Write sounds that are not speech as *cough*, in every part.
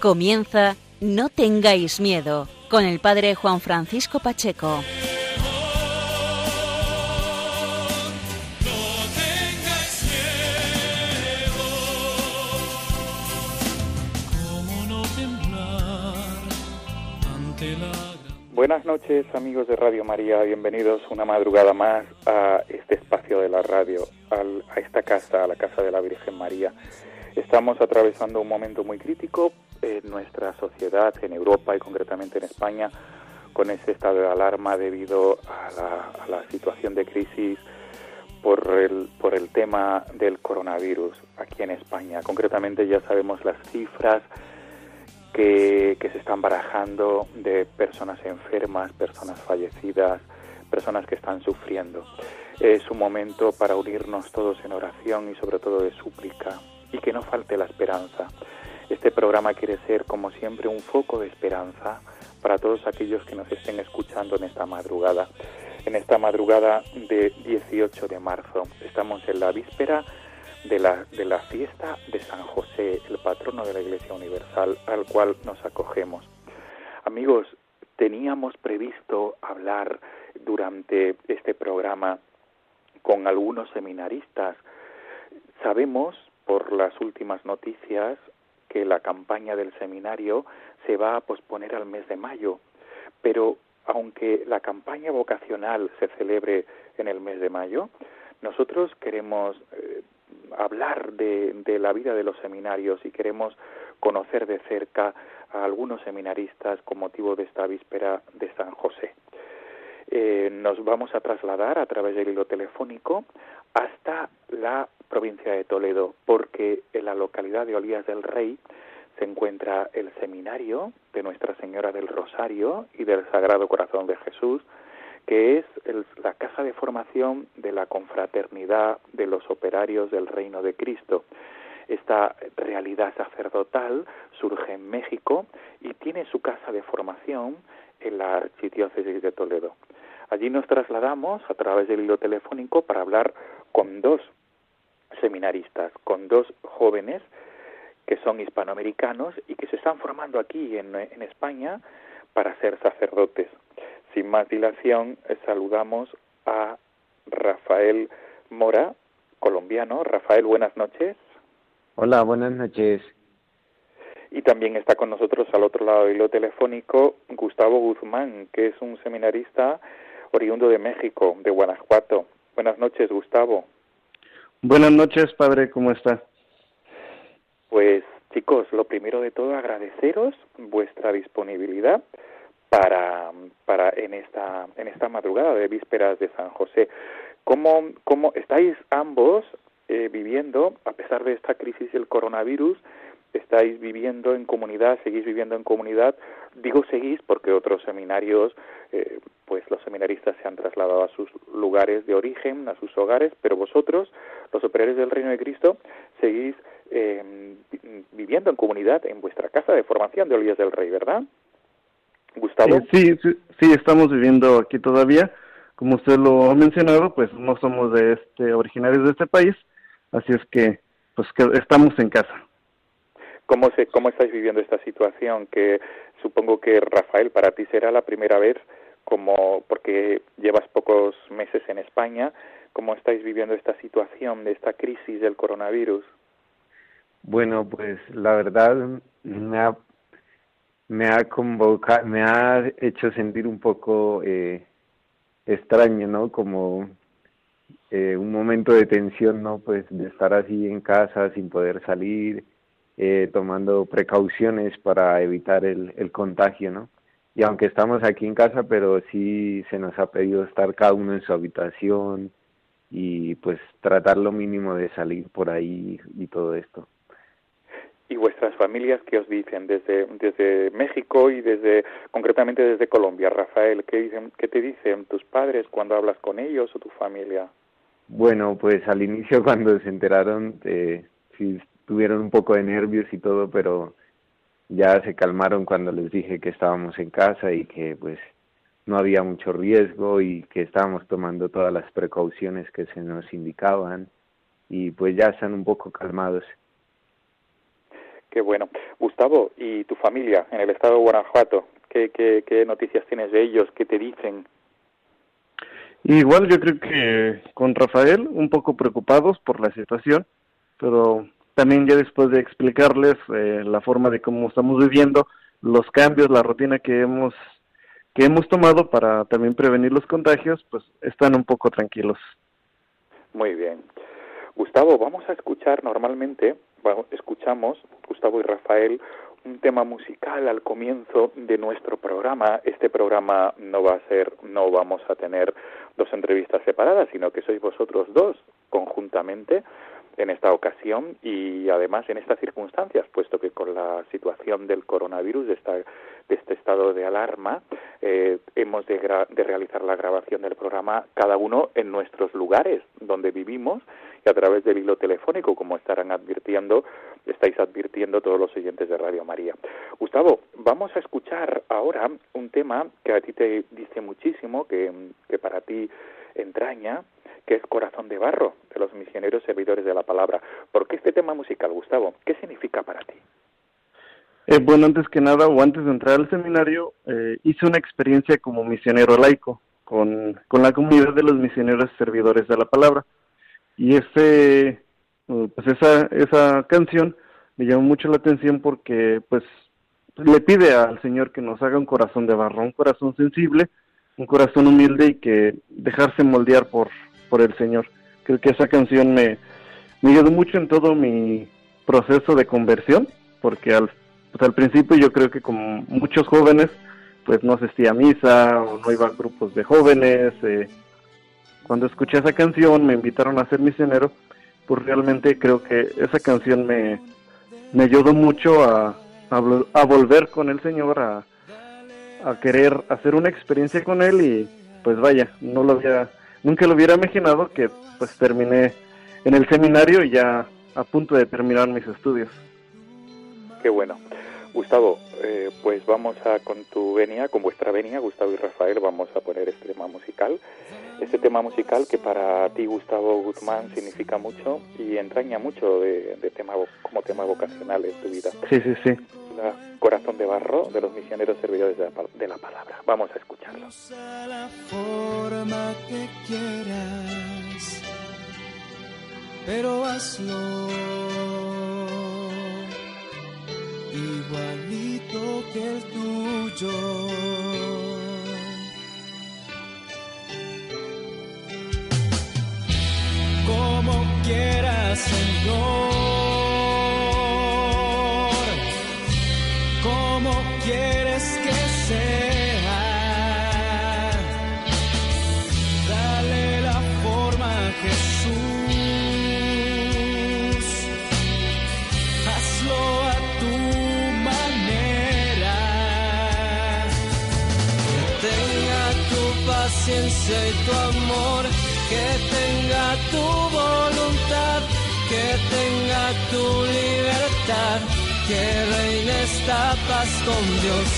Comienza No tengáis miedo con el padre Juan Francisco Pacheco. Buenas noches amigos de Radio María, bienvenidos una madrugada más a este espacio de la radio, a esta casa, a la casa de la Virgen María. Estamos atravesando un momento muy crítico en nuestra sociedad, en Europa y concretamente en España, con ese estado de alarma debido a la, situación de crisis por el, por el tema del coronavirus aquí en España. Concretamente ya sabemos las cifras que, que se están barajando de personas enfermas, personas fallecidas, personas que están sufriendo. Es un momento para unirnos todos en oración y sobre todo de súplica y que no falte la esperanza. Este programa quiere ser, como siempre, un foco de esperanza para todos aquellos que nos estén escuchando en esta madrugada. En esta madrugada de 18 de marzo estamos en la víspera de la, de la fiesta de San José, el patrono de la Iglesia Universal, al cual nos acogemos. Amigos, teníamos previsto hablar durante este programa con algunos seminaristas. Sabemos por las últimas noticias que la campaña del seminario se va a posponer al mes de mayo, pero aunque la campaña vocacional se celebre en el mes de mayo, nosotros queremos eh, hablar de, la vida de los seminarios y queremos conocer de cerca a algunos seminaristas con motivo de esta víspera de San José. Eh, nos vamos a trasladar a través del hilo telefónico hasta la provincia de Toledo, porque en la localidad de Olías del Rey se encuentra el seminario de Nuestra Señora del Rosario y del Sagrado Corazón de Jesús, que es la casa de formación de la confraternidad de los operarios del Reino de Cristo. Esta realidad sacerdotal surge en México y tiene su casa de formación en la Archidiócesis de Toledo. Allí nos trasladamos a través del hilo telefónico para hablar con dos seminaristas, con dos jóvenes que son hispanoamericanos y que se están formando aquí en, España para ser sacerdotes. Sin más dilación, saludamos a Rafael Mora, colombiano. Rafael, buenas noches. Hola, buenas noches. Y también está con nosotros al otro lado del hilo telefónico Gustavo Guzmán, que es un seminarista oriundo de México, de Guanajuato. Buenas noches, Gustavo. Buenas noches, padre, ¿cómo está? Pues chicos, lo primero de todo agradeceros vuestra disponibilidad para, para en esta en esta madrugada de vísperas de San José. ¿Cómo, cómo estáis ambos eh, viviendo, a pesar de esta crisis del coronavirus, estáis viviendo en comunidad, seguís viviendo en comunidad. Digo seguís porque otros seminarios, eh, pues los seminaristas se han trasladado a sus lugares de origen, a sus hogares, pero vosotros, los operarios del Reino de Cristo, seguís eh, viviendo en comunidad en vuestra casa de formación de Olías del Rey, ¿verdad? Gustavo. Sí, sí, sí, estamos viviendo aquí todavía. Como usted lo ha mencionado, pues no somos de este originarios de este país, así es que pues que estamos en casa. ¿Cómo, se, ¿Cómo estáis viviendo esta situación? Que supongo que, Rafael, para ti será la primera vez, como porque llevas pocos meses en España, ¿cómo estáis viviendo esta situación de esta crisis del coronavirus? Bueno, pues la verdad me ha, me ha convocado, me ha hecho sentir un poco eh, extraño, ¿no? Como eh, un momento de tensión, ¿no? Pues de estar así en casa sin poder salir, eh, tomando precauciones para evitar el, el contagio, ¿no? y aunque estamos aquí en casa, pero sí se nos ha pedido estar cada uno en su habitación y pues tratar lo mínimo de salir por ahí y todo esto. ¿Y vuestras familias qué os dicen desde, desde México y desde concretamente desde Colombia, Rafael? ¿Qué, dicen, ¿Qué te dicen tus padres cuando hablas con ellos o tu familia? Bueno, pues al inicio *laughs* cuando se enteraron, eh, sí tuvieron un poco de nervios y todo, pero ya se calmaron cuando les dije que estábamos en casa y que pues no había mucho riesgo y que estábamos tomando todas las precauciones que se nos indicaban y pues ya están un poco calmados. Qué bueno. Gustavo, ¿y tu familia en el estado de Guanajuato? ¿Qué, qué, qué noticias tienes de ellos? ¿Qué te dicen? Igual yo creo que con Rafael un poco preocupados por la situación, pero también ya después de explicarles eh, la forma de cómo estamos viviendo, los cambios, la rutina que hemos que hemos tomado para también prevenir los contagios, pues están un poco tranquilos. Muy bien. Gustavo, vamos a escuchar normalmente, escuchamos, Gustavo y Rafael, un tema musical al comienzo de nuestro programa. Este programa no va a ser, no vamos a tener dos entrevistas separadas, sino que sois vosotros dos conjuntamente en esta ocasión y además en estas circunstancias, puesto que con la situación del coronavirus, de, de este estado de alarma, eh, hemos de, de realizar la grabación del programa cada uno en nuestros lugares donde vivimos y a través del hilo telefónico, como estarán advirtiendo, estáis advirtiendo todos los oyentes de Radio María. Gustavo, vamos a escuchar ahora un tema que a ti te dice muchísimo, que, para ti entraña, que es Corazón de Barro, servidores de la palabra. ¿Por qué este tema musical, Gustavo? ¿Qué significa para ti? Eh, bueno, antes que nada, o antes de entrar al seminario, eh, hice una experiencia como misionero laico con, con la comunidad de los misioneros servidores de la palabra. Y ese, uh, pues esa, esa canción me llamó mucho la atención porque pues le pide al Señor que nos haga un corazón de barro, un corazón sensible, un corazón humilde y que dejarse moldear por, por el Señor. Creo que esa canción me, me ayudó mucho en todo mi proceso de conversión, porque al, pues al principio yo creo que como muchos jóvenes, pues no asistía a misa o no iba a grupos de jóvenes. Eh, cuando escuché esa canción, me invitaron a ser misionero, pues realmente creo que esa canción me, me ayudó mucho a, a, volver con el Señor, a, a querer hacer una experiencia con Él y pues vaya, no lo había nunca lo hubiera imaginado que pues terminé en el seminario y ya a punto de terminar mis estudios. Qué bueno. Gustavo, eh, pues vamos a con tu venia, con vuestra venia, Gustavo y Rafael, vamos a poner este tema musical. Este tema musical que para ti, Gustavo Guzmán, significa mucho y entraña mucho de, tema como tema vocacional en tu vida. Sí, sí, sí. Corazón de Barro de los misioneros servidores de la, de la palabra. Vamos a escucharlo. La forma que quieras, pero hazlo igualito que el tuyo. Como quieras, Señor. Y tu amor, que tenga tu voluntad, que tenga tu libertad, que reine esta paz con Dios,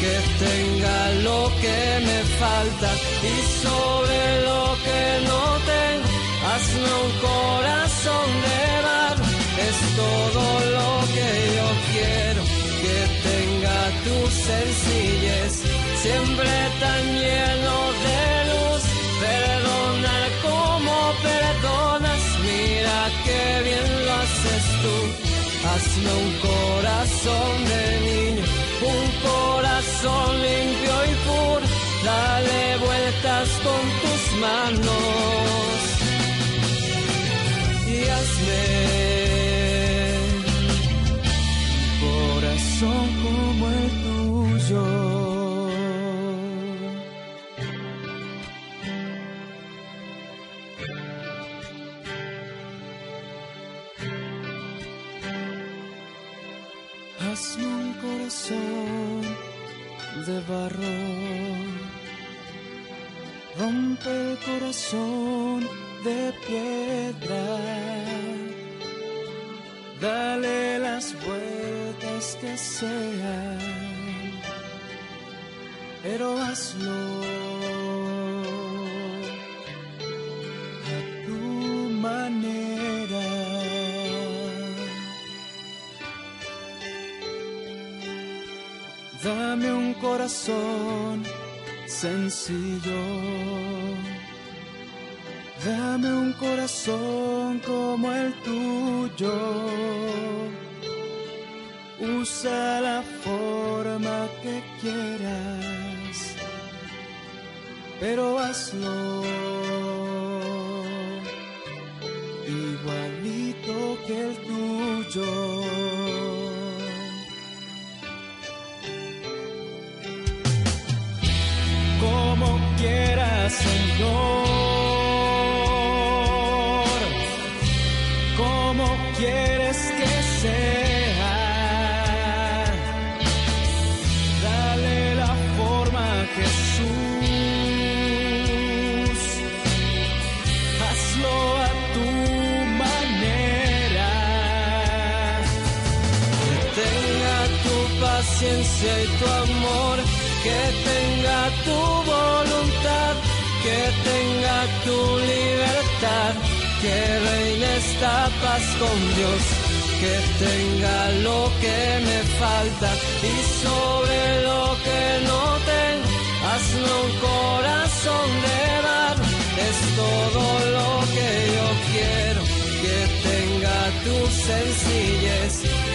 que tenga lo que me falta y sobre lo que no tengo, hazme un corazón de barro, es todo lo que yo quiero, que tenga tu sencillez, siempre tan lleno Hazme un corazón de niño, un corazón limpio y puro, dale vueltas con tus manos y hazme corazón como el tuyo. Barro. Rompe el corazón de piedra. Dale las vueltas que sean, pero hazlo sencillo. Dame un corazón como el tuyo. Usa la forma que quieras, pero hazlo Hazlo. Que tenga tu paciencia y tu amor, que tenga tu voluntad que tenga tu libertad, que reine esta paz con Dios, que tenga lo que me falta y sobre lo que no tengo, hazme un corazón de dar, es todo lo que yo quiero, que tenga tu sencillez,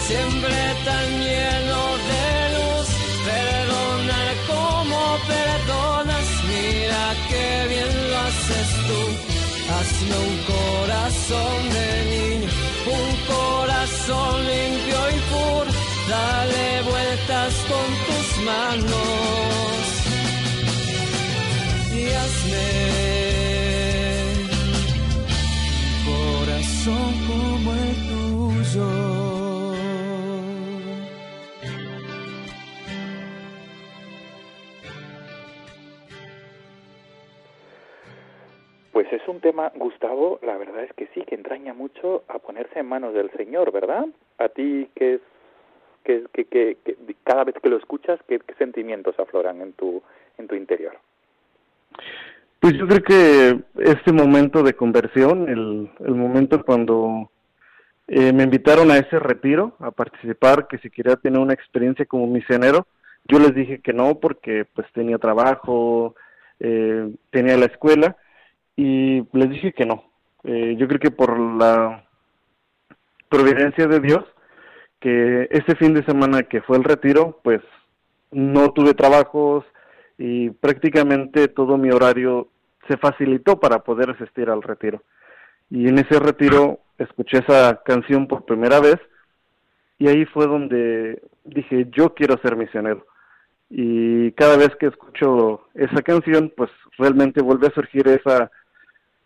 siempre tan lleno de luz, perdonar como perdonas mira qué bien lo haces tú. Hazme un corazón de niño, un corazón limpio y puro. Dale vueltas con tus manos y hazme como el tuyo. Pues es un tema, Gustavo, la verdad es que sí, que entraña mucho a ponerse en manos del Señor, ¿verdad? A ti, que es que, que, que, cada vez que lo escuchas, ¿qué, sentimientos afloran en tu, en tu interior? Pues yo creo que este momento de conversión, el, momento cuando eh, me invitaron a ese retiro, a participar, que si quería tener una experiencia como misionero, yo les dije que no porque pues tenía trabajo, eh, tenía la escuela, y les dije que no. Eh, yo creo que por la providencia de Dios, que ese fin de semana que fue el retiro, pues no tuve trabajos y prácticamente todo mi horario se facilitó para poder asistir al retiro. Y en ese retiro escuché esa canción por primera vez y ahí fue donde dije, yo quiero ser misionero. Y cada vez que escucho esa canción, pues realmente vuelve a surgir esa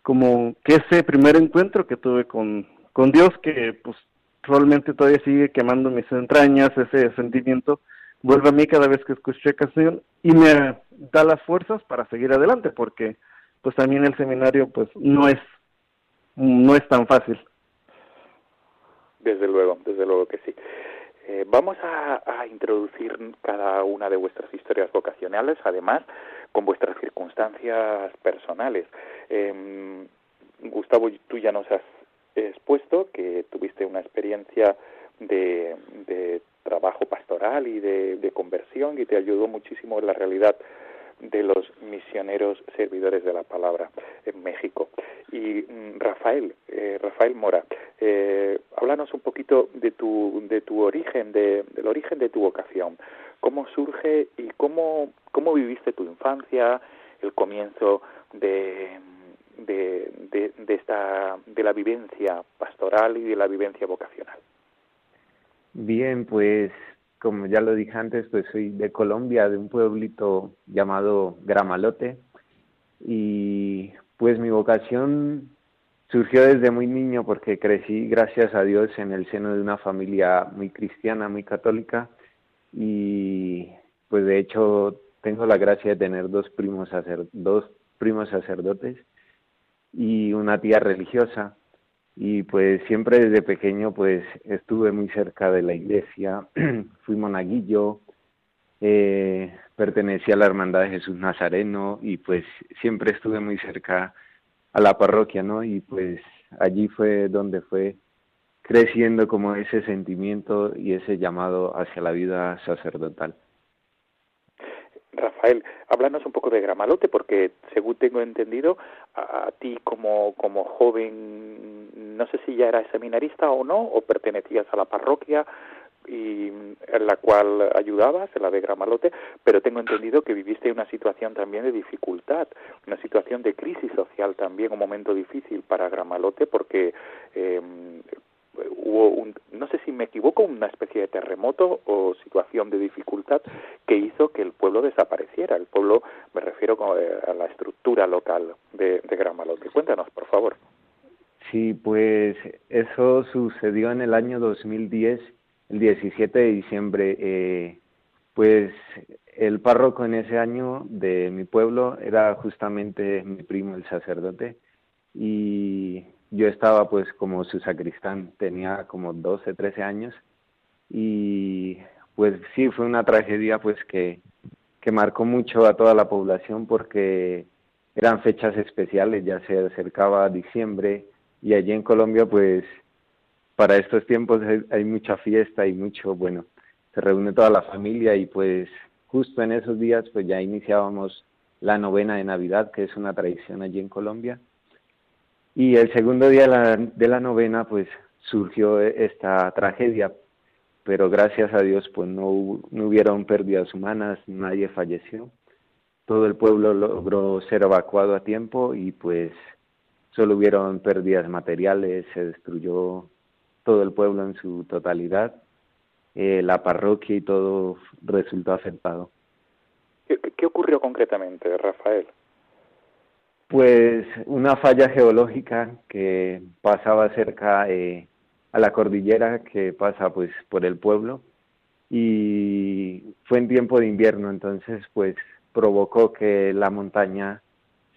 como que ese primer encuentro que tuve con, con Dios, que pues probablemente todavía sigue quemando mis entrañas, ese sentimiento, vuelve a mí cada vez que escuché canción y me da las fuerzas para seguir adelante, porque pues también el seminario pues no es, no es tan fácil. Desde luego, desde luego que sí. Eh, vamos a, a, introducir cada una de vuestras historias vocacionales, además, con vuestras circunstancias personales. Eh, Gustavo, tú ya nos has expuesto que tuviste una experiencia de, de trabajo pastoral y de, conversión y te ayudó muchísimo en la realidad de los misioneros servidores de la palabra en México. Y mm, Rafael, eh, Rafael Mora, eh, háblanos un poquito de tu, de tu origen, de, del origen de tu vocación. ¿Cómo surge y cómo, cómo viviste tu infancia, el comienzo de, de, de, esta, de la vivencia pastoral y de la vivencia vocacional? Bien, pues como ya lo dije antes, pues soy de Colombia, de un pueblito llamado Gramalote. Y pues mi vocación surgió desde muy niño porque crecí, gracias a Dios, en el seno de una familia muy cristiana, muy católica y pues de hecho tengo la gracia de tener dos primos, dos primos sacerdotes y una tía religiosa y pues siempre desde pequeño pues estuve muy cerca de la iglesia, *clears throat* fui monaguillo, eh, pertenecía a la Hermandad de Jesús Nazareno y pues siempre estuve muy cerca a la parroquia, ¿no? Y pues allí fue donde fue creciendo como ese sentimiento y ese llamado hacia la vida sacerdotal. Rafael, háblanos un poco de Gramalote, porque según tengo entendido, a, ti como, como joven, no sé si ya eras seminarista o no, o pertenecías a la parroquia, y en la cual ayudabas, en la de Gramalote, pero tengo entendido que viviste una situación también de dificultad, una situación de crisis social también, un momento difícil para Gramalote, porque eh, hubo un, no sé si me equivoco, una especie de terremoto o situación de dificultad que hizo que el pueblo desapareciera. El pueblo, me refiero a la estructura local de, de Gramalote. Cuéntanos, por favor. Sí, pues eso sucedió en el año 2010 el 17 de diciembre, eh, pues el párroco en ese año de mi pueblo era justamente mi primo, el sacerdote, y yo estaba pues como su sacristán, tenía como 12, 13 años, y pues sí, fue una tragedia pues que, que marcó mucho a toda la población porque eran fechas especiales, ya se acercaba diciembre, y allí en Colombia pues para estos tiempos hay, mucha fiesta y mucho, bueno, se reúne toda la familia y pues justo en esos días pues ya iniciábamos la novena de Navidad, que es una tradición allí en Colombia. Y el segundo día de la, de la novena pues surgió esta tragedia, pero gracias a Dios pues no, no hubieron pérdidas humanas, nadie falleció. Todo el pueblo logró ser evacuado a tiempo y pues solo hubieron pérdidas materiales, se destruyó todo el pueblo en su totalidad, eh, la parroquia y todo resultó afectado. ¿Qué, ocurrió concretamente, Rafael? Pues una falla geológica que pasaba cerca eh, a la cordillera que pasa pues por el pueblo. Y fue en tiempo de invierno, entonces pues provocó que la montaña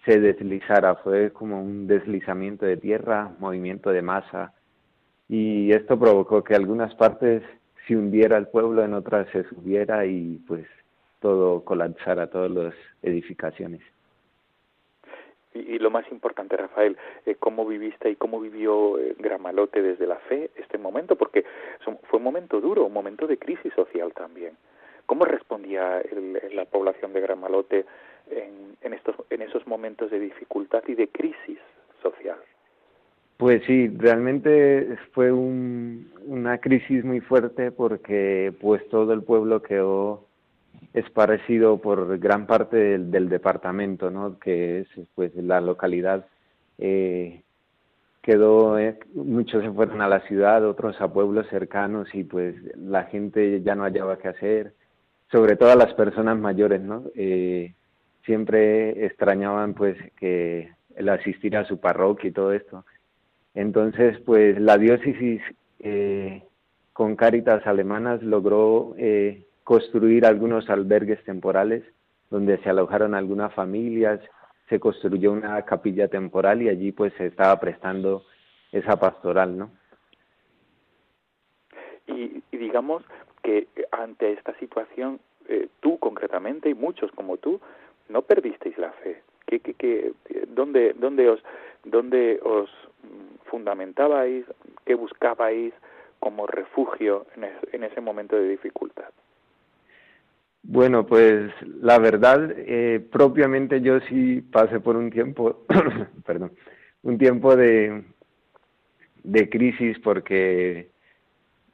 se deslizara, fue como un deslizamiento de tierra, movimiento de masa, y esto provocó que algunas partes se hundiera el pueblo, en otras se subiera y pues todo colapsara, todas las edificaciones. Y, lo más importante, Rafael, eh, ¿cómo viviste y cómo vivió eh, Gramalote desde la fe este momento? Porque fue un momento duro, un momento de crisis social también. ¿Cómo respondía la población de Gramalote en, en, estos, en esos momentos de dificultad y de crisis social? Pues sí, realmente fue una crisis muy fuerte porque pues todo el pueblo quedó esparcido por gran parte del, departamento, ¿no? Que es pues la localidad eh, quedó eh, muchos se fueron a la ciudad, otros a pueblos cercanos y pues la gente ya no hallaba qué hacer, sobre todo las personas mayores, ¿no? Eh, siempre extrañaban pues que el asistir a su parroquia y todo esto entonces, pues la diócesis eh, con Cáritas Alemanas logró eh, construir algunos albergues temporales donde se alojaron algunas familias, se construyó una capilla temporal y allí pues se estaba prestando esa pastoral, ¿no? Y, digamos que ante esta situación, eh, tú concretamente y muchos como tú, no perdisteis la fe. ¿Qué, qué, dónde, dónde, os, ¿Dónde os fundamentabais, qué buscabais como refugio en, ese momento de dificultad? Bueno, pues la verdad, eh, propiamente yo sí pasé por un tiempo, *coughs* perdón, un tiempo de, de crisis porque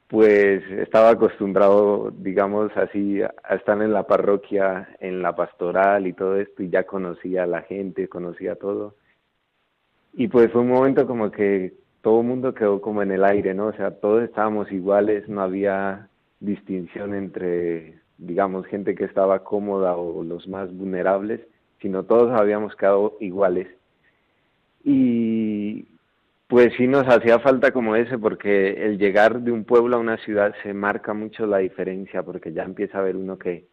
pues estaba acostumbrado, digamos así, a estar en la parroquia, en la pastoral y todo esto, y ya conocía a la gente, conocía todo. Y pues fue un momento como que todo el mundo quedó como en el aire, ¿no? O sea, todos estábamos iguales, no había distinción entre, digamos, gente que estaba cómoda o los más vulnerables, sino todos habíamos quedado iguales. Y pues sí nos hacía falta como ese, porque el llegar de un pueblo a una ciudad se marca mucho la diferencia, porque ya empieza a ver uno que,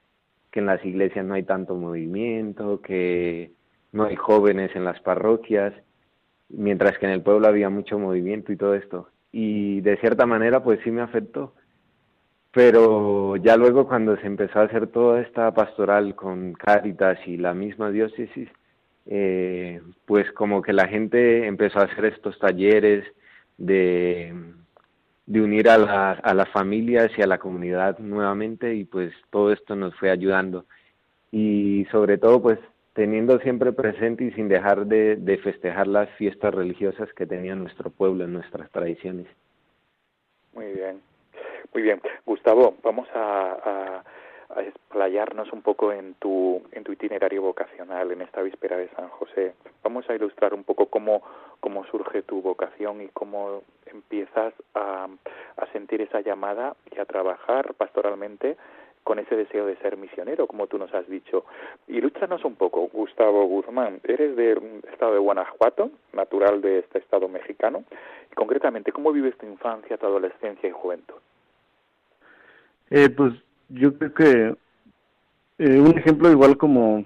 que en las iglesias no hay tanto movimiento, que no hay jóvenes en las parroquias, mientras que en el pueblo había mucho movimiento y todo esto. Y de cierta manera, pues sí me afectó. Pero ya luego cuando se empezó a hacer toda esta pastoral con Cáritas y la misma diócesis, eh, pues como que la gente empezó a hacer estos talleres de, de unir a, a las familias y a la comunidad nuevamente y pues todo esto nos fue ayudando. Y sobre todo pues teniendo siempre presente y sin dejar de, festejar las fiestas religiosas que tenía nuestro pueblo nuestras tradiciones. Muy bien, muy bien. Gustavo, vamos a, a, explayarnos un poco en tu, en tu itinerario vocacional en esta víspera de San José. Vamos a ilustrar un poco cómo, cómo surge tu vocación y cómo empiezas a, sentir esa llamada y a trabajar pastoralmente con ese deseo de ser misionero, como tú nos has dicho. Ilústranos un poco, Gustavo Guzmán. Eres del estado de Guanajuato, natural de este estado mexicano. Y concretamente, ¿cómo vives tu infancia, tu adolescencia y juventud? Eh, pues yo creo que eh, un ejemplo igual como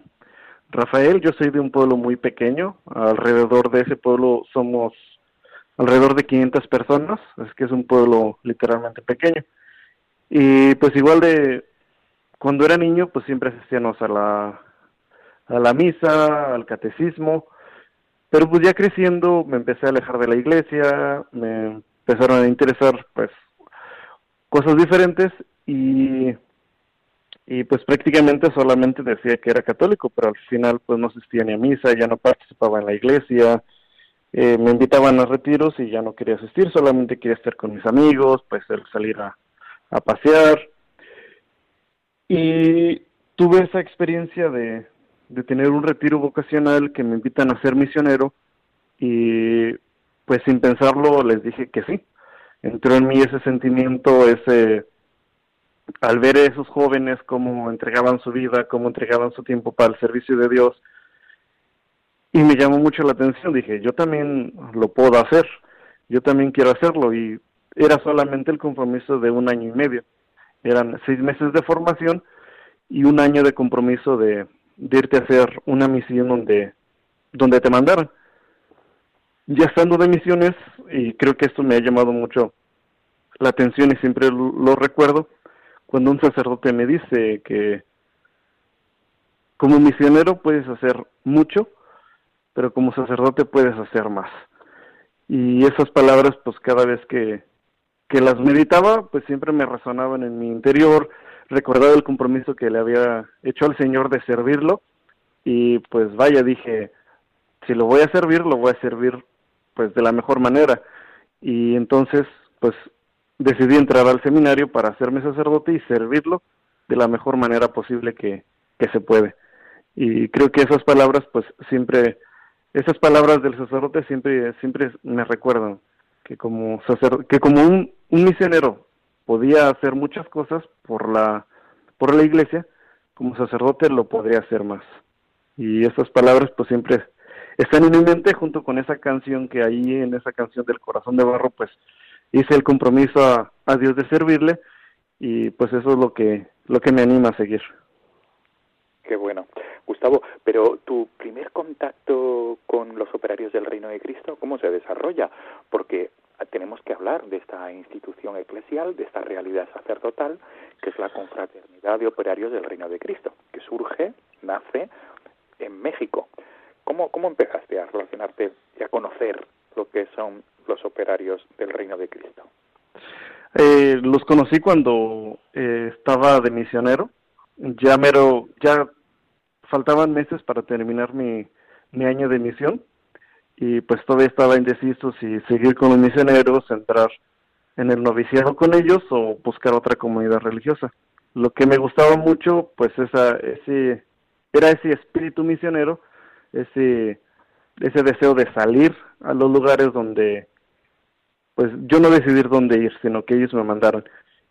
Rafael, yo soy de un pueblo muy pequeño, alrededor de ese pueblo somos alrededor de 500 personas, es que es un pueblo literalmente pequeño. Y pues igual de, cuando era niño, pues siempre asistíamos a la, a la misa, al catecismo, pero pues ya creciendo me empecé a alejar de la iglesia, me empezaron a interesar pues cosas diferentes y, y pues prácticamente solamente decía que era católico, pero al final pues no asistía ni a misa, ya no participaba en la iglesia, eh, me invitaban a retiros y ya no quería asistir, solamente quería estar con mis amigos, pues el salir a, a pasear y tuve esa experiencia de, de tener un retiro vocacional que me invitan a ser misionero y pues sin pensarlo les dije que sí. Entró en mí ese sentimiento, ese al ver a esos jóvenes cómo entregaban su vida, cómo entregaban su tiempo para el servicio de Dios, y me llamó mucho la atención, dije, yo también lo puedo hacer, yo también quiero hacerlo, y era solamente el compromiso de un año y medio eran seis meses de formación y un año de compromiso de, irte a hacer una misión donde, donde te mandaran. Ya estando de misiones, y creo que esto me ha llamado mucho la atención y siempre lo, recuerdo, cuando un sacerdote me dice que como misionero puedes hacer mucho, pero como sacerdote puedes hacer más. Y esas palabras, pues cada vez que, que las meditaba, pues siempre me resonaban en mi interior, recordaba el compromiso que le había hecho al Señor de servirlo y pues vaya, dije, si lo voy a servir, lo voy a servir pues de la mejor manera. Y entonces pues decidí entrar al seminario para hacerme sacerdote y servirlo de la mejor manera posible que, que se puede. Y creo que esas palabras pues siempre, esas palabras del sacerdote siempre, siempre me recuerdan que como que como un, un misionero podía hacer muchas cosas por la por la iglesia, como sacerdote lo podría hacer más. Y esas palabras pues siempre están en mi mente junto con esa canción que ahí en esa canción del corazón de barro pues hice el compromiso a, a Dios de servirle y pues eso es lo que lo que me anima a seguir. Qué bueno. Gustavo, pero tu primer contacto con los operarios del Reino de Cristo, ¿cómo se desarrolla? Porque tenemos que hablar de esta institución eclesial, de esta realidad sacerdotal, que es la confraternidad de operarios del Reino de Cristo, que surge, nace en México. ¿Cómo, cómo empezaste a relacionarte y a conocer lo que son los operarios del Reino de Cristo? Eh, los conocí cuando eh, estaba de misionero. Ya mero, ya faltaban meses para terminar mi, mi año de misión y pues todavía estaba indeciso si seguir con los misioneros, entrar en el noviciado con ellos o buscar otra comunidad religiosa. Lo que me gustaba mucho, pues esa, ese, era ese espíritu misionero, ese, ese deseo de salir a los lugares donde, pues yo no decidir dónde ir, sino que ellos me mandaron.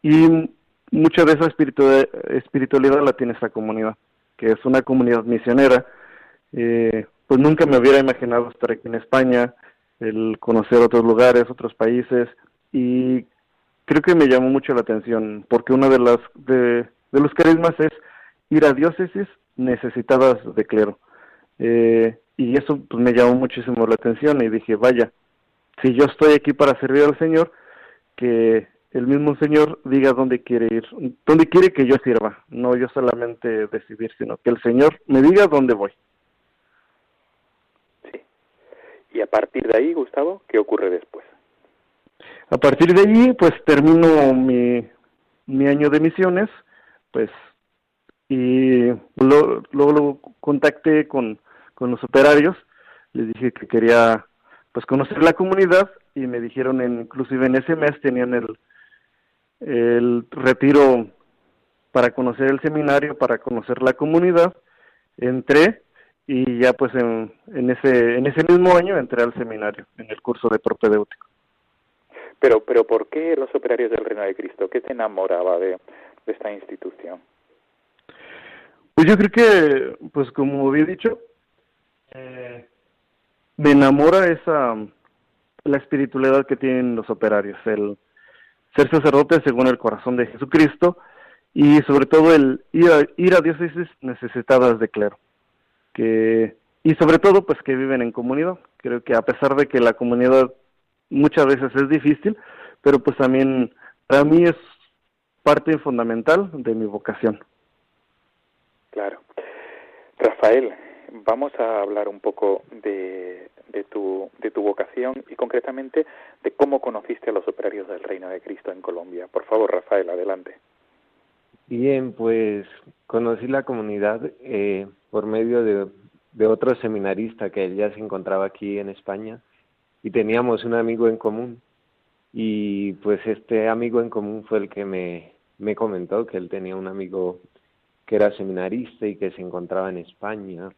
Y mucha de esa espiritualidad la tiene esta comunidad, que es una comunidad misionera, eh, pues nunca me hubiera imaginado estar aquí en España, el conocer otros lugares, otros países. Y creo que me llamó mucho la atención porque uno de las de, los carismas es ir a diócesis necesitadas de clero. Eh, y eso pues me llamó muchísimo la atención y dije vaya si yo estoy aquí para servir al Señor que el mismo Señor diga dónde quiere ir, dónde quiere que yo sirva, no yo solamente decidir, sino que el Señor me diga dónde voy. Sí. Y a partir de ahí, Gustavo, ¿qué ocurre después? A partir de allí, pues termino mi, mi año de misiones, pues, y luego lo, contacté con, con los operarios, les dije que quería, pues, conocer la comunidad y me dijeron, inclusive en ese mes tenían el, el retiro para conocer el seminario, para conocer la comunidad, entré y ya pues en, en, ese en ese mismo año entré al seminario, en el curso de propedéutico. Pero, pero ¿por qué los operarios del Reino de Cristo? ¿Qué te enamoraba de, esta institución? Pues yo creo que, pues como había dicho, eh, me enamora esa la espiritualidad que tienen los operarios, el ser sacerdote según el corazón de Jesucristo y sobre todo el ir a, ir a diócesis necesitadas de clero. Que, y sobre todo pues que viven en comunidad. Creo que a pesar de que la comunidad muchas veces es difícil, pero pues también para mí es parte fundamental de mi vocación. Claro. Rafael, vamos a hablar un poco de, tu, vocación y concretamente de cómo conociste a los operarios del Reino de Cristo en Colombia. Por favor, Rafael, adelante. Bien, pues conocí la comunidad eh, por medio de, otro seminarista que ya se encontraba aquí en España y teníamos un amigo en común y pues este amigo en común fue el que me comentó que él tenía un amigo que era seminarista y que se encontraba en España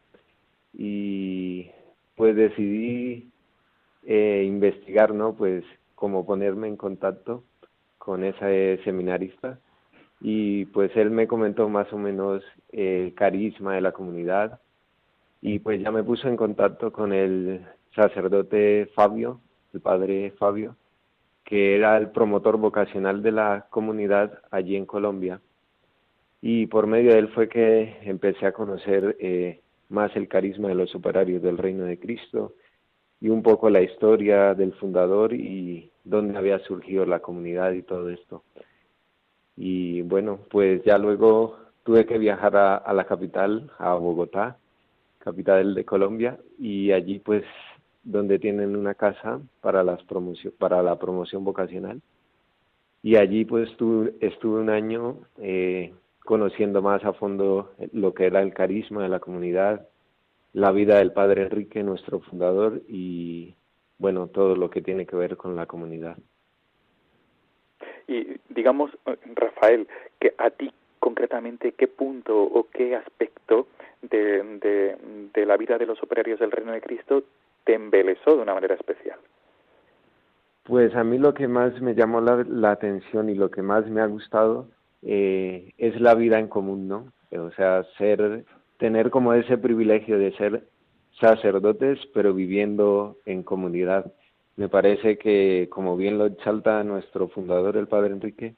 y pues decidí eh, investigar, ¿no? Pues cómo ponerme en contacto con ese seminarista y pues él me comentó más o menos el carisma de la comunidad y pues ya me puso en contacto con el sacerdote Fabio, el padre Fabio, que era el promotor vocacional de la comunidad allí en Colombia. Y por medio de él fue que empecé a conocer eh, más el carisma de los operarios del reino de Cristo y un poco la historia del fundador y dónde había surgido la comunidad y todo esto. Y bueno, pues ya luego tuve que viajar a, a la capital, a Bogotá, capital de Colombia, y allí pues donde tienen una casa para las promoción, para la promoción vocacional. Y allí pues estuve, estuve un año eh, conociendo más a fondo lo que era el carisma de la comunidad, la vida del padre Enrique, nuestro fundador, y bueno, todo lo que tiene que ver con la comunidad. Y digamos, Rafael, que a ti concretamente qué punto o qué aspecto de, de, de la vida de los operarios del Reino de Cristo te embelezó de una manera especial? Pues a mí lo que más me llamó la, atención y lo que más me ha gustado eh, es la vida en común, ¿no? O sea, ser, tener como ese privilegio de ser sacerdotes, pero viviendo en comunidad. Me parece que, como bien lo exalta nuestro fundador, el Padre Enrique,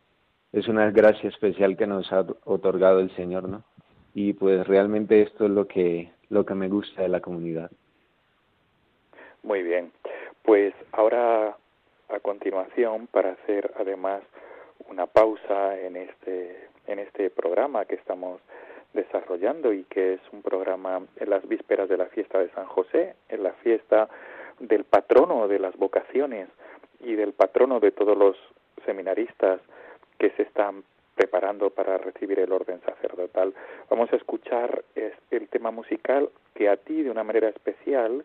es una gracia especial que nos ha otorgado el Señor, ¿no? Y pues realmente esto es lo que, lo que me gusta de la comunidad. Muy bien, pues ahora a continuación, para hacer además una pausa en este, en este programa que estamos desarrollando y que es un programa en las vísperas de la fiesta de San José, en la fiesta del patrono de las vocaciones y del patrono de todos los seminaristas que se están preparando para recibir el orden sacerdotal. Vamos a escuchar el tema musical que a ti de una manera especial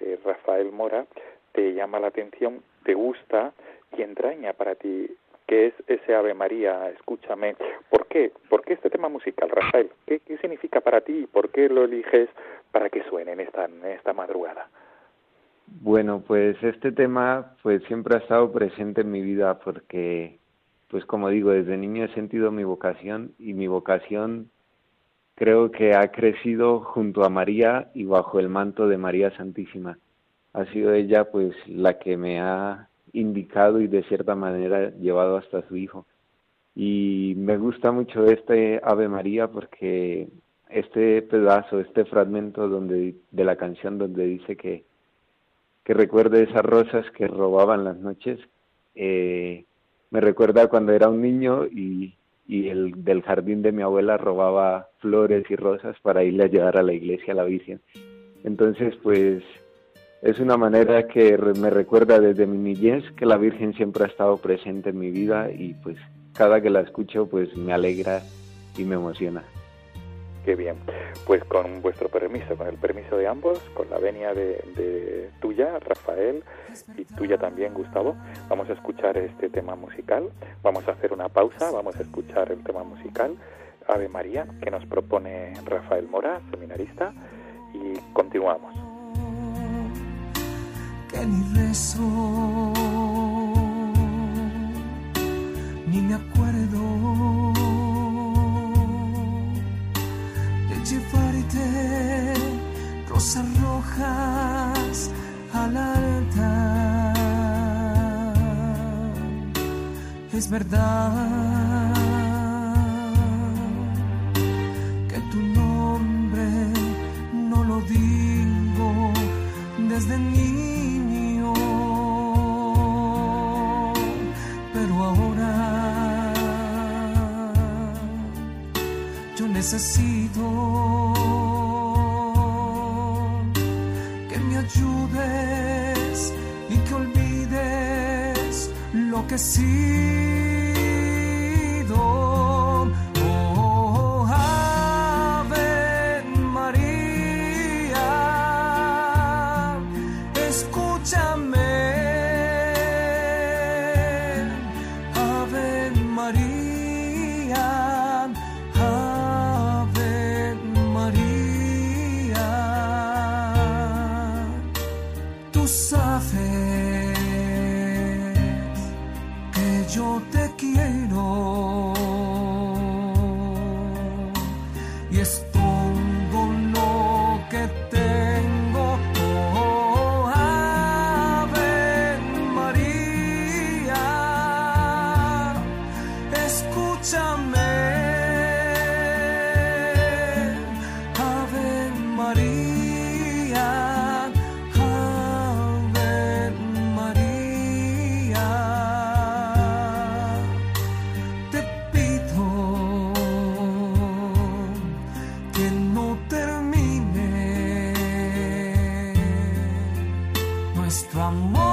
eh, Rafael Mora, te llama la atención, te gusta y entraña para ti que es ese Ave María, escúchame. ¿Por qué? ¿Por qué este tema musical, Rafael? ¿Qué, significa para ti y por qué lo eliges para que suene en esta, esta madrugada? Bueno, pues este tema pues siempre ha estado presente en mi vida porque pues como digo, desde niño he sentido mi vocación y mi vocación creo que ha crecido junto a María y bajo el manto de María Santísima. ha sido ella pues la que me ha indicado y de cierta manera llevado hasta su hijo. Y me gusta mucho este Ave María porque este pedazo, este fragmento donde de la canción donde dice que que recuerde esas rosas que robaban las noches, eh, me recuerda cuando era un niño y, y el del jardín de mi abuela robaba flores y rosas para irle a llevar a la iglesia a la Virgen. Entonces, pues es una manera que me recuerda desde mi niñez que la Virgen siempre ha estado presente en mi vida y pues cada que la escucho pues me alegra y me emociona. Qué bien. Pues con vuestro permiso, con el permiso de ambos, con la venia de, tuya, Rafael, y tuya también, Gustavo, vamos a escuchar este tema musical. Vamos a hacer una pausa, vamos a escuchar el tema musical Ave María que nos propone Rafael Mora, seminarista, y continuamos. Que ni rezo, ni me acuerdo llevarte rosas rojas al altar. Es verdad necesito tengo. Oh,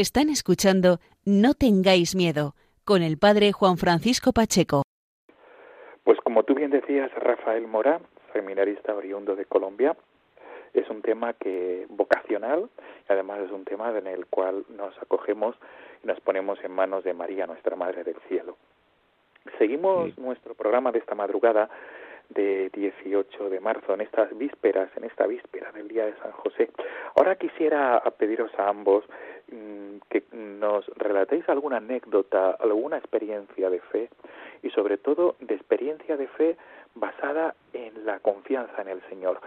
Están escuchando No tengáis miedo con el padre Juan Francisco Pacheco. Pues como tú bien decías, Rafael Mora, seminarista oriundo de Colombia, es un tema que vocacional y además es un tema en el cual nos acogemos y nos ponemos en manos de María, nuestra Madre del Cielo. Seguimos nuestro programa de esta madrugada de 18 de marzo, en estas vísperas, en esta víspera del Día de San José. Ahora quisiera pediros a ambos mm, que nos relatéis alguna anécdota, alguna experiencia de fe y sobre todo de experiencia de fe basada en la confianza en el Señor.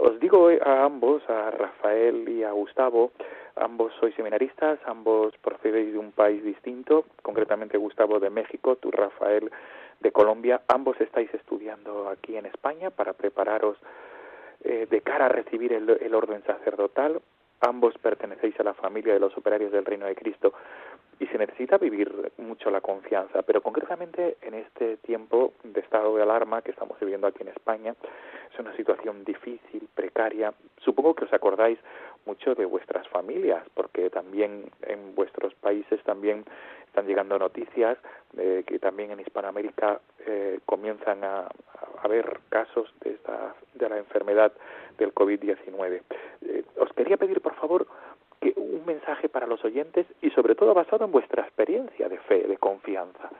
Os digo a ambos, a Rafael y a Gustavo, ambos sois seminaristas, ambos procedéis de un país distinto, concretamente Gustavo de México, tú Rafael de Colombia, ambos estáis estudiando aquí en España para prepararos eh, de cara a recibir el, el orden sacerdotal, ambos pertenecéis a la familia de los operarios del Reino de Cristo y se necesita vivir mucho la confianza, pero concretamente en este tiempo de estado de alarma que estamos viviendo aquí en España, es una situación difícil, precaria. Supongo que os acordáis mucho de vuestras familias, porque también en vuestros países también están llegando noticias de que también en Hispanoamérica eh, comienzan a, a, haber casos de esta de la enfermedad del COVID-19. Eh, os quería pedir, por favor, que un mensaje para los oyentes y sobre todo basado en vuestra experiencia de fe, de confianza.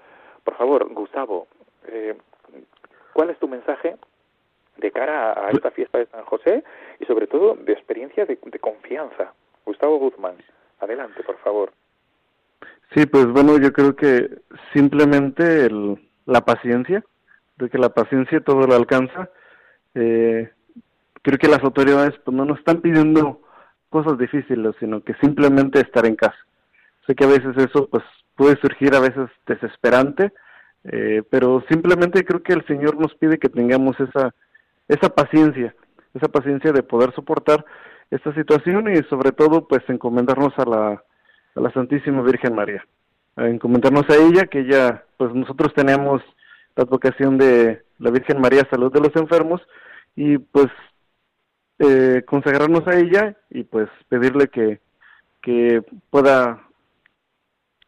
Por favor, Gustavo, eh, ¿cuál es tu mensaje de cara a esta fiesta de San José y sobre todo de experiencia de, de confianza? Gustavo Guzmán, adelante, por favor. Sí, pues bueno, yo creo que simplemente el, la paciencia, de que la paciencia todo lo alcanza. Eh, creo que las autoridades pues no nos están pidiendo cosas difíciles, sino que simplemente estar en casa. Sé que a veces eso pues puede surgir a veces desesperante, eh, pero simplemente creo que el Señor nos pide que tengamos esa esa paciencia, esa paciencia de poder soportar esta situación y sobre todo pues encomendarnos a la a la Santísima Virgen María, encomendarnos a ella que ella pues nosotros tenemos la advocación de la Virgen María Salud de los Enfermos y pues eh, consagrarnos a ella y pues pedirle que, que pueda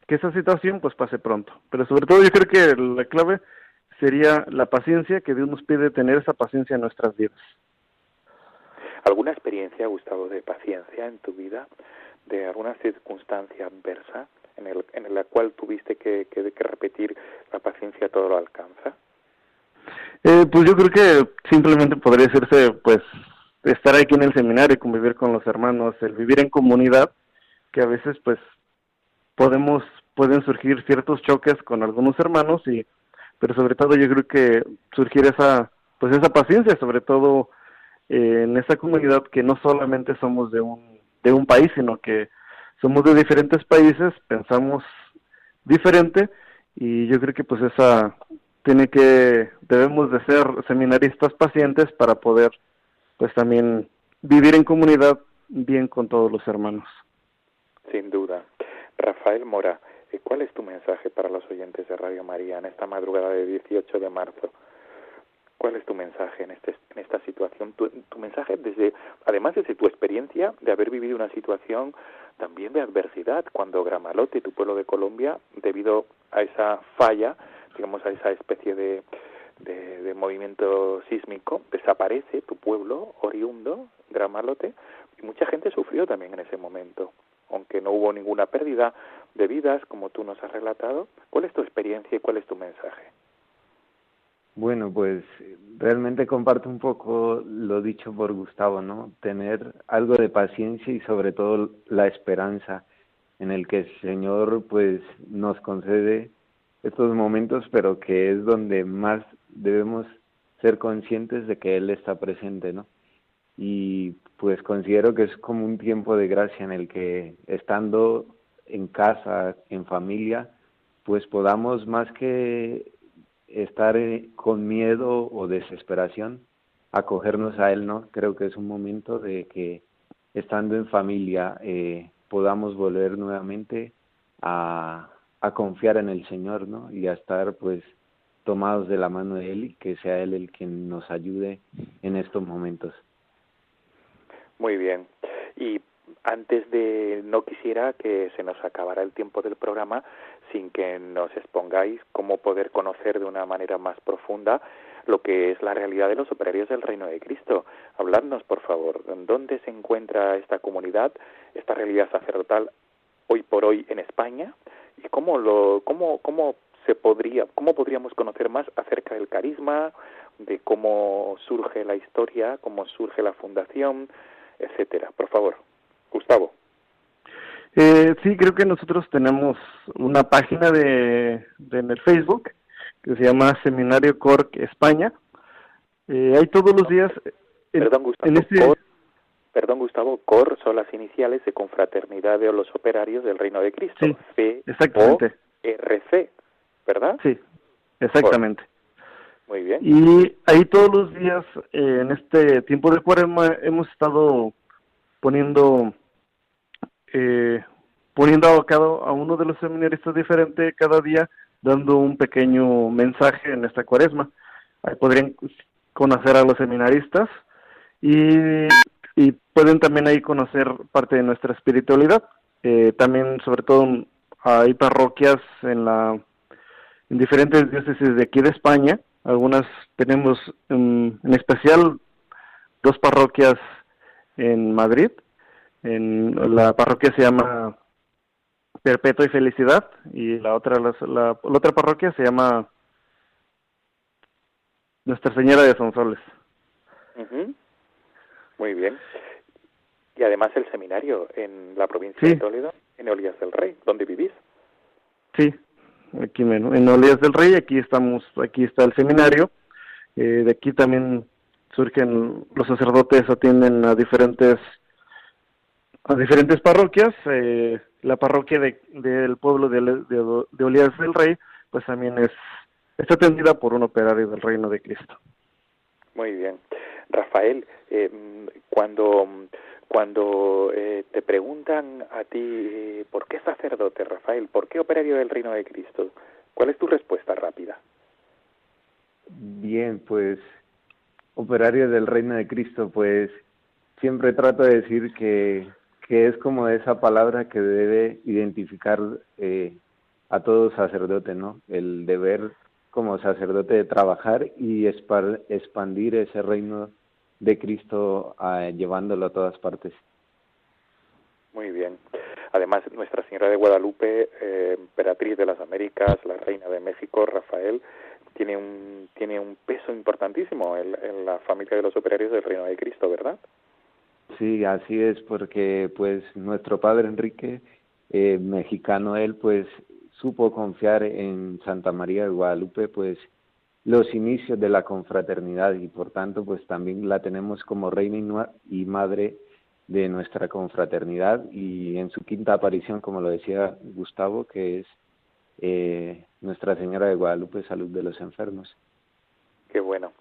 que esa situación pues pase pronto. Pero sobre todo yo creo que la clave sería la paciencia, que Dios nos pide tener esa paciencia en nuestras vidas. ¿Alguna experiencia, Gustavo, de paciencia en tu vida, de alguna circunstancia adversa en, el, en la cual tuviste que, que, repetir la paciencia todo lo alcanza? Eh, pues yo creo que simplemente podría decirse, pues, estar aquí en el seminario, convivir con los hermanos, el vivir en comunidad, que a veces pues podemos pueden surgir ciertos choques con algunos hermanos y pero sobre todo yo creo que surgir esa pues esa paciencia sobre todo eh, en esa comunidad que no solamente somos de un de un país sino que somos de diferentes países pensamos diferente y yo creo que pues esa tiene que debemos de ser seminaristas pacientes para poder pues también vivir en comunidad bien con todos los hermanos. Sin duda. Rafael Mora, eh, ¿cuál es tu mensaje para los oyentes de Radio María en esta madrugada de 18 de marzo? ¿Cuál es tu mensaje en, este, en esta situación? Tu, tu, mensaje desde, además desde tu experiencia de haber vivido una situación también de adversidad, cuando Gramalote, tu pueblo de Colombia, debido a esa falla, digamos a esa especie de, de, movimiento sísmico, desaparece tu pueblo oriundo, Gramalote, y mucha gente sufrió también en ese momento, aunque no hubo ninguna pérdida de vidas, como tú nos has relatado. ¿Cuál es tu experiencia y cuál es tu mensaje? Bueno, pues realmente comparto un poco lo dicho por Gustavo, ¿no? Tener algo de paciencia y sobre todo la esperanza en el que el Señor pues nos concede estos momentos, pero que es donde más debemos ser conscientes de que Él está presente, ¿no? Y pues considero que es como un tiempo de gracia en el que estando en casa, en familia, pues podamos más que estar con miedo o desesperación, acogernos a Él, ¿no? Creo que es un momento de que estando en familia, eh, podamos volver nuevamente a, confiar en el Señor, ¿no? Y a estar pues tomados de la mano de Él y que sea Él el que nos ayude en estos momentos. Muy bien. Y antes de no quisiera que se nos acabara el tiempo del programa sin que nos expongáis cómo poder conocer de una manera más profunda lo que es la realidad de los operarios del Reino de Cristo. Habladnos, por favor, ¿dónde se encuentra esta comunidad, esta realidad sacerdotal hoy por hoy en España? ¿Y cómo, lo, cómo, cómo se podría, cómo podríamos conocer más acerca del carisma, de cómo surge la historia, cómo surge la fundación, etcétera? Por favor. Eh, sí, creo que nosotros tenemos una página de, en el Facebook que se llama Seminario Cork España. Eh, hay todos los días. perdón, Gustavo. Este perdón, Gustavo. COR son las iniciales de Confraternidad de los Operarios del Reino de Cristo. Sí, C exactamente. RC, ¿verdad? Sí, exactamente. Muy bien. Y ahí todos los días, eh, en este tiempo de cuaresma, hemos estado poniendo eh, poniendo abocado a uno de los seminaristas diferente cada día, dando un pequeño mensaje en esta cuaresma. Ahí podrían conocer a los seminaristas y, y pueden también ahí conocer parte de nuestra espiritualidad. Eh, también, sobre todo, hay parroquias en la en diferentes diócesis de aquí de España. Algunas tenemos en especial dos parroquias en Madrid en la parroquia se llama Perpetua y Felicidad y la otra la, otra parroquia se llama Nuestra Señora de Sonsoles. Muy bien. Y además el seminario en la provincia de Toledo, en Olías del Rey, ¿dónde vivís? Sí, aquí en Olías del Rey, aquí estamos, aquí está el seminario. Eh, de aquí también surgen los sacerdotes atienden a diferentes a diferentes parroquias. Eh, la parroquia de, del pueblo de, de, de Olías del Rey, pues también es está atendida por un operario del Reino de Cristo. Muy bien. Rafael, eh, cuando, cuando eh, te preguntan a ti, eh, ¿por qué sacerdote, Rafael? ¿Por qué operario del Reino de Cristo? ¿Cuál es tu respuesta rápida? Bien, pues operario del Reino de Cristo, pues siempre trato de decir que que es como esa palabra que debe identificar eh, a todo sacerdote, ¿no? El deber como sacerdote de trabajar y expandir ese reino de Cristo ah, llevándolo a todas partes. Muy bien. Además, Nuestra Señora de Guadalupe, eh, emperatriz de las Américas, la reina de México, Rafael, tiene un, tiene un peso importantísimo en la familia de los operarios del Reino de Cristo, ¿verdad? Sí, así es, porque pues nuestro padre Enrique, eh, mexicano él, pues supo confiar en Santa María de Guadalupe, pues los inicios de la confraternidad y por tanto pues también la tenemos como reina y madre de nuestra confraternidad y en su quinta aparición, como lo decía Gustavo, que es eh, Nuestra Señora de Guadalupe, Salud de los Enfermos. Qué bueno.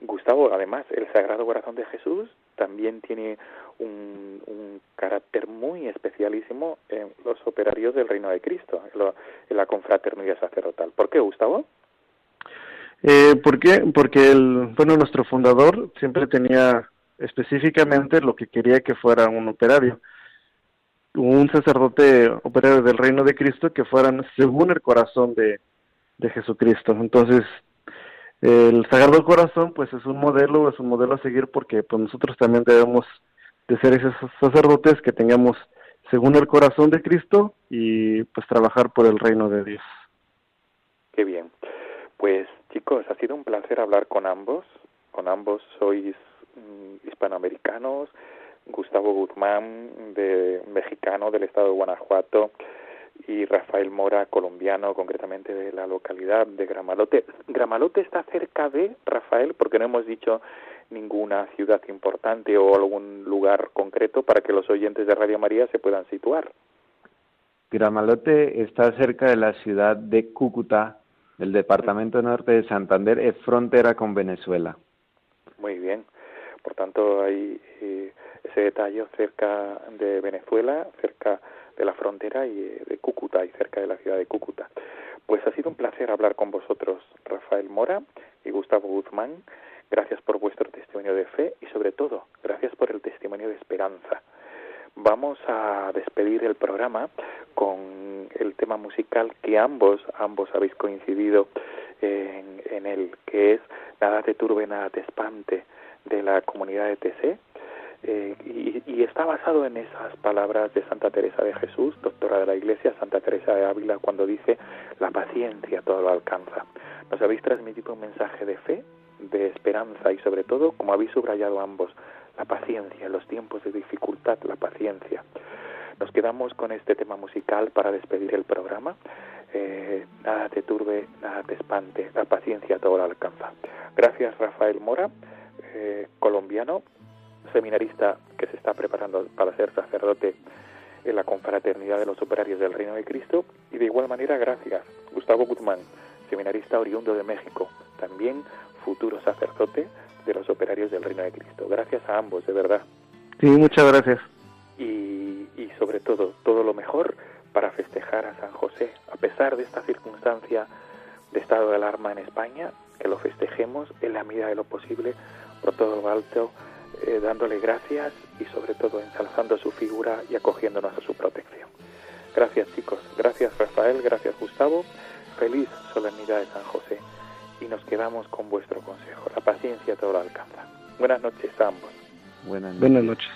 Gustavo, además, el Sagrado Corazón de Jesús también tiene un, carácter muy especialísimo en los operarios del Reino de Cristo, en, la confraternidad sacerdotal. ¿Por qué, Gustavo? Eh. Porque el, bueno, nuestro fundador siempre tenía específicamente lo que quería que fuera un operario, un sacerdote operario del Reino de Cristo que fueran según el corazón de, de Jesucristo. Entonces, el Sagrado Corazón pues es un modelo, es un modelo a seguir porque pues nosotros también debemos de ser esos sacerdotes que tengamos según el corazón de Cristo y pues trabajar por el reino de Dios. Qué bien. Pues chicos, ha sido un placer hablar con ambos. Con ambos sois mm, hispanoamericanos. Gustavo Guzmán, de mexicano del estado de Guanajuato, y Rafael Mora, colombiano, concretamente de la localidad de Gramalote. Gramalote está cerca de Rafael, porque no hemos dicho ninguna ciudad importante o algún lugar concreto para que los oyentes de Radio María se puedan situar. Gramalote está cerca de la ciudad de Cúcuta, del departamento norte de Santander, es frontera con Venezuela. Muy bien. Por tanto, hay eh, ese detalle cerca de Venezuela, cerca de la frontera y eh, de Cúcuta y cerca de la ciudad de Cúcuta. Pues ha sido un placer hablar con vosotros, Rafael Mora y Gustavo Guzmán. Gracias por vuestro testimonio de fe y sobre todo, gracias por el testimonio de esperanza. Vamos a despedir el programa con el tema musical que ambos, ambos habéis coincidido en, en él, que es Nada te turbe, nada te espante, de la comunidad de TC. Eh, y, está basado en esas palabras de Santa Teresa de Jesús, doctora de la Iglesia, Santa Teresa de Ávila, cuando dice, la paciencia todo lo alcanza. Nos habéis transmitido un mensaje de fe, de esperanza y sobre todo, como habéis subrayado ambos, la paciencia, en los tiempos de dificultad, la paciencia. Nos quedamos con este tema musical para despedir el programa. Eh, nada te turbe, nada te espante, la paciencia todo lo alcanza. Gracias Rafael Mora, eh, colombiano, seminarista que se está preparando para ser sacerdote en la confraternidad de los operarios del Reino de Cristo. Y de igual manera, gracias Gustavo Guzmán, seminarista oriundo de México, también futuro sacerdote de los operarios del Reino de Cristo. Gracias a ambos, de verdad. Sí, muchas gracias. Y, y sobre todo, todo lo mejor para festejar a San José. A pesar de esta circunstancia de estado de alarma en España, que lo festejemos en la medida de lo posible, por todo lo alto, eh, dándole gracias y sobre todo ensalzando su figura y acogiéndonos a su protección. Gracias chicos, gracias Rafael, gracias Gustavo, feliz solemnidad de San José y nos quedamos con vuestro consejo. La paciencia todo lo alcanza. Buenas noches a ambos. Buenas noches. Buenas noches.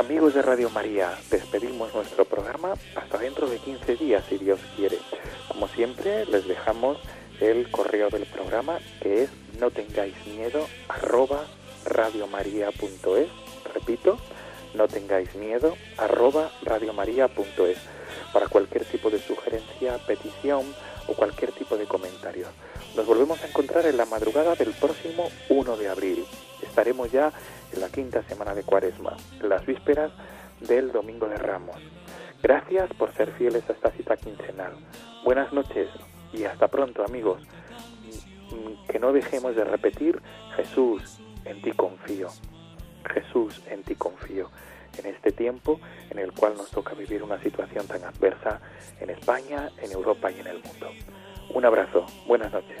Amigos de Radio María, despedimos nuestro programa hasta dentro de 15 días, si Dios quiere. Como siempre, les dejamos el correo del programa que es no tengáis miedo arroba radiomaria.es. Repito, no tengáis miedo arroba radiomaria.es para cualquier tipo de sugerencia, petición o cualquier tipo de comentario. Nos volvemos a encontrar en la madrugada del próximo 1 de abril. Estaremos ya en la quinta semana de Cuaresma, las vísperas del Domingo de Ramos. Gracias por ser fieles a esta cita quincenal. Buenas noches y hasta pronto amigos. Que no dejemos de repetir, Jesús, en ti confío. Jesús, en ti confío. En este tiempo en el cual nos toca vivir una situación tan adversa en España, en Europa y en el mundo. Un abrazo, buenas noches.